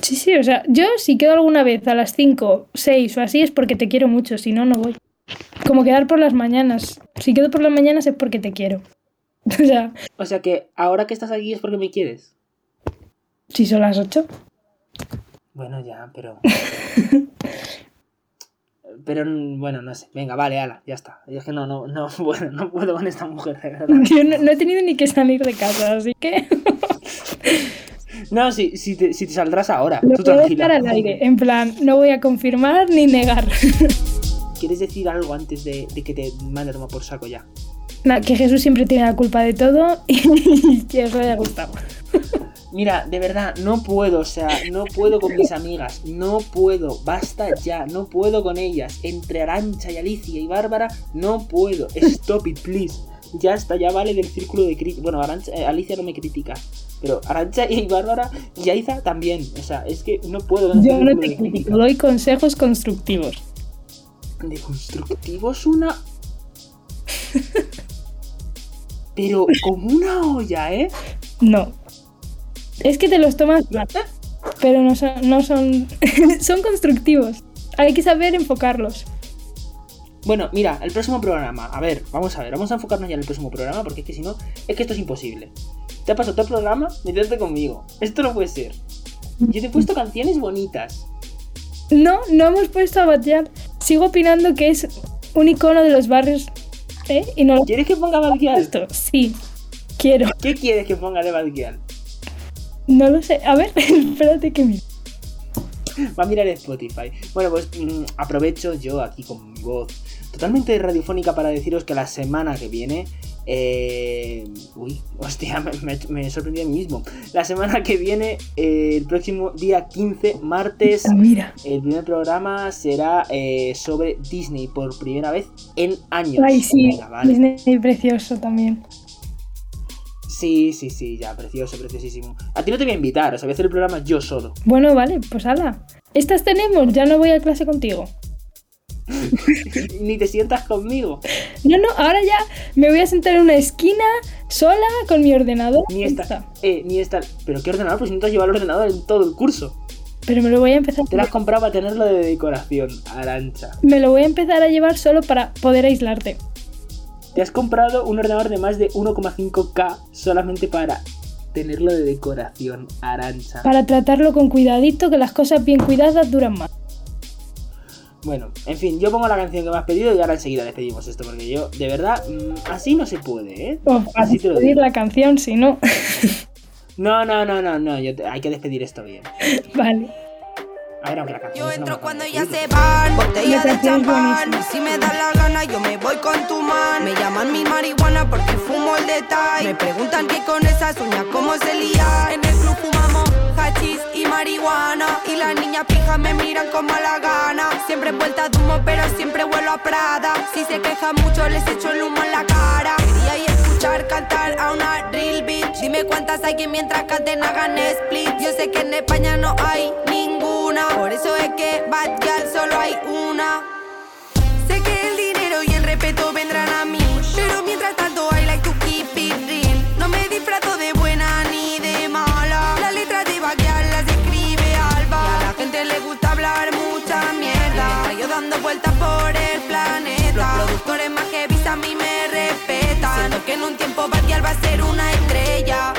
Sí, sí, o sea, yo si quedo alguna vez a las 5, 6 o así es porque te quiero mucho, si no, no voy. Como quedar por las mañanas. Si quedo por las mañanas es porque te quiero. *laughs* O sea, O sea que ahora que estás aquí es porque me quieres. si son las 8. Bueno, ya, pero. *laughs* pero bueno, no sé. Venga, vale, ala, ya está. Y es que no, no, no, *laughs* bueno, no puedo con esta mujer, de verdad. Yo no, no he tenido ni que salir de casa, así que No, si, si, te, si te saldrás ahora, lo tú puedo tranquila. al aire. En plan, no voy a confirmar ni negar. ¿Quieres decir algo antes de, de que te mande a tomar por saco ya? Que Jesús siempre tiene la culpa de todo *laughs* y que os haya gustado. Mira, de verdad, no puedo, o sea, no puedo con mis amigas, no puedo, basta ya, no puedo con ellas. Entre Arancha y Alicia y Bárbara, no puedo. Stop it, please. Ya está, ya vale del círculo de crítica. Bueno, Arancha- eh, Alicia no me critica, pero Arancha y Bárbara y Aiza también. O sea, es que no puedo con Yo no te critico, doy consejos constructivos. De constructivos una. *laughs* Pero *laughs* como una olla, ¿eh? No. Es que te los tomas pero no son, no son, *laughs* son constructivos. Hay que saber enfocarlos. Bueno, mira, el próximo programa. A ver, vamos a ver, vamos a enfocarnos ya en el próximo programa porque es que si no, es que esto es imposible. Te ha pasado todo el programa meterte conmigo. Esto no puede ser. Yo te he puesto canciones bonitas. No, no hemos puesto a Batllán. Sigo opinando que es un icono de los barrios. ¿Eh? Y no lo ¿Quieres que ponga puesto. Sí, quiero. ¿Qué quieres que ponga de Badgial? No lo sé. A ver, *laughs* espérate que mire. Va a mirar Spotify. Bueno, pues mm, aprovecho yo aquí con mi voz totalmente radiofónica para deciros que la semana que viene. Eh, uy, hostia, *laughs* me, sorprendido a mí mismo. La semana que viene, eh, el próximo día 15, martes, Ah, mira. el primer programa será eh, sobre Disney por primera vez en años. Ay, sí. Venga, vale. Disney precioso también. Sí, sí, sí, ya, precioso, preciosísimo. A ti no te voy a invitar, o sea, voy a hacer el programa yo solo. Bueno, vale, pues ala. Estas tenemos, ya no voy a clase contigo. *laughs* Ni te sientas conmigo. No, no, ahora ya me voy a sentar en una esquina sola con mi ordenador. Ni esta, eh, ni esta. Pero qué ordenador, pues si no te has llevado el ordenador en todo el curso. Pero me lo voy a empezar. Te lo has comprado para tenerlo de decoración, Arancha. Me lo voy a empezar a llevar solo para poder aislarte. Te has comprado un ordenador de más de 1,5K solamente para tenerlo de decoración, Arancha. Para tratarlo con cuidadito, que las cosas bien cuidadas duran más. Bueno, en fin, yo pongo la canción que me has pedido y ahora enseguida despedimos esto, porque yo, de verdad, mm, así no se puede, ¿eh? O para Así te lo despedir digo. la canción, si no. No, no, no, no, no, yo te- hay que despedir esto bien. *laughs* vale. A ver, aunque la canción. Yo entro cuando ya decirlo. se van, botella La de champán. si me da la gana, yo me voy con tu man. Me llaman mi marihuana porque fumo el detalle. Me preguntan que con esas uñas cómo se lía. En el hachís y marihuana. Y las niñas pijas me miran con mala gana. Siempre vuelta de humo, pero siempre vuelo a Prada. Si se quejan mucho, les echo el humo en la cara. Quería escuchar cantar a una real bitch. Dime cuántas hay que mientras canten hagan split. Yo sé que en España no hay ninguna. Por eso es que Bad Girl solo hay una. Sé que vueltas por el planeta. Los productores más heavy a mí me respetan. Siento que en un tiempo Backyard va a ser una estrella.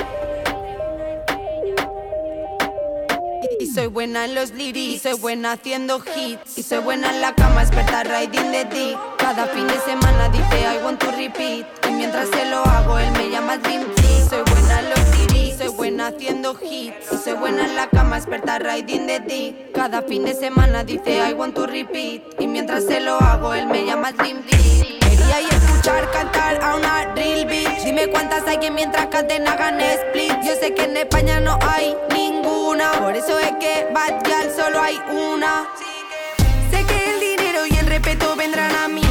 Y soy buena en los lyrics, y soy buena haciendo hits. Y soy buena en la cama, experta riding the dick. Cada fin de semana dice I want to repeat. Y mientras se lo hago, él me llama Dream buena haciendo hits. Soy buena en la cama, experta riding the dick. Cada fin de semana dice I want to repeat. Y mientras se lo hago, él me llama Dream Team. Quería y escuchar cantar a una real bitch. Dime cuántas hay que mientras canten hagan split. Yo sé que en España no hay ninguna. Por eso es que Bad solo hay una. Sé que el dinero y el respeto vendrán a mí.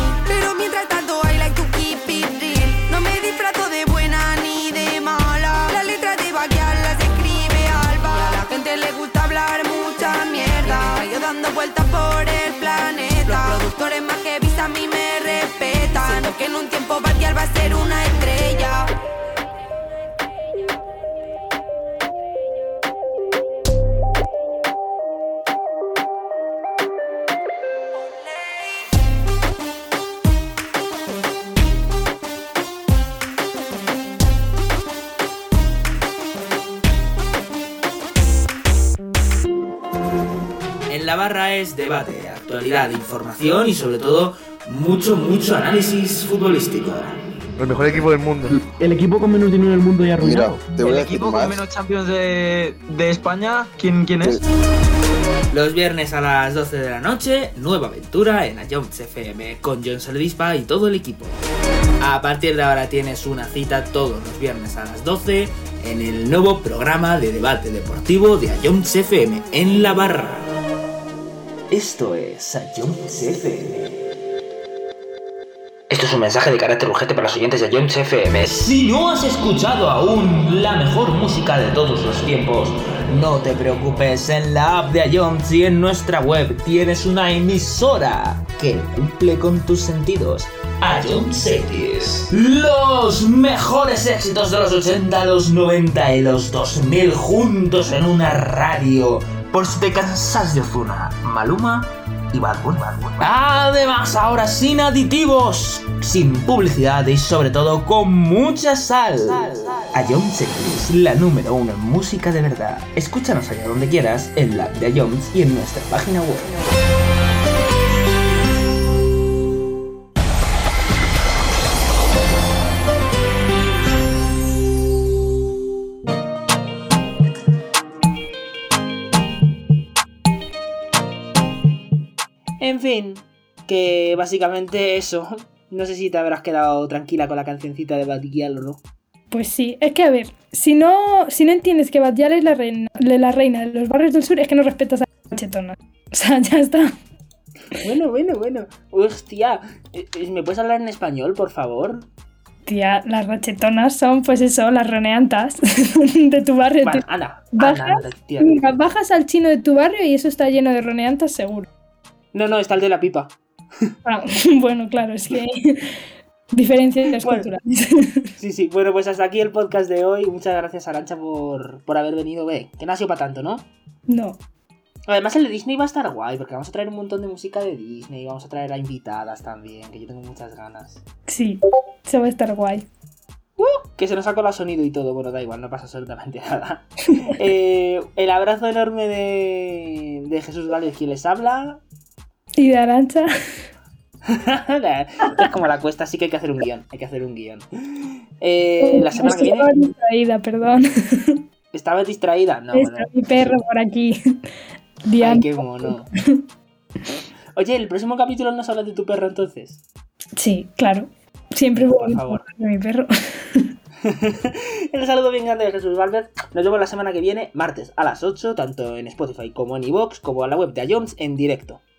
Productores más heavy a mí me respetan. Siento que en un tiempo Backyard va a ser una estrella. La barra es debate, actualidad, información y sobre todo mucho, mucho análisis futbolístico. El mejor equipo del mundo. El equipo con menos dinero del mundo ya arruinado. te voy El a decir equipo con más. menos Champions de, de España, ¿quién, quién es? Los viernes a las 12 de la noche, nueva aventura en Ajoms FM con John Soledispa y todo el equipo. A partir de ahora tienes una cita todos los viernes a las 12 en el nuevo programa de debate deportivo de Ajoms FM en la barra. Esto es Ajoms FM. Esto es un mensaje de carácter urgente para los oyentes de Jones FM. Si no has escuchado aún la mejor música de todos los tiempos, no te preocupes, en la app de Ions y en nuestra web tienes una emisora que cumple con tus sentidos. Ions X. Los mejores éxitos de los 80, los 90 y los 2000 juntos en una radio. Por si te cansas de Ozuna, Maluma y Bad Bunny. Además, ahora sin aditivos, sin publicidad y sobre todo con mucha sal. Ions X, la número uno en música de verdad. Escúchanos allá donde quieras, en la de Ions y en nuestra página web. Fin, que básicamente eso. No sé si te habrás quedado tranquila con la cancioncita de Batiquial o no. Pues sí, es que a ver, si no, si no entiendes que Batial es la reina, la reina de los barrios del sur, es que no respetas a la chetona. O sea, ya está. Bueno, bueno, bueno. Hostia, ¿me puedes hablar en español, por favor? Tía, las rachetonas son, pues eso, las roneantas *laughs* de tu barrio. Bueno, anda, bajas, anda, bajas al chino de tu barrio y eso está lleno de roneantas seguro. No, no, está el de la pipa. Ah, *laughs* bueno, claro, es que *laughs* diferencias Bueno. culturales. *laughs* Sí, sí. Bueno, pues hasta aquí el podcast de hoy. Muchas gracias, Arancha, por, por haber venido. Ve, que no ha sido para tanto, ¿no? No. Además, el de Disney va a estar guay, porque vamos a traer un montón de música de Disney. Vamos a traer a invitadas también, que yo tengo muchas ganas. Sí, eso va a estar guay. Que se nos ha colado sonido y todo. Bueno, da igual, no pasa absolutamente nada. Eh, el abrazo enorme de, de Jesús Gálvez, quien les habla. Y de Arancha, *laughs* es como la cuesta, así que hay que hacer un guion. Hay que hacer un guion. Eh, la semana que viene. Estaba distraída, perdón. ¿Estabas distraída? No, Está no. mi perro por aquí. Ay, qué mono. Oye, ¿el próximo capítulo nos habla de tu perro entonces? Sí, claro. Siempre voy Por favor. de mi perro. *laughs* Un saludo bien grande de Jesús Valvez. Nos vemos la semana que viene, martes a las 8, tanto en Spotify como en iVoox, como en la web de Ayoms en directo.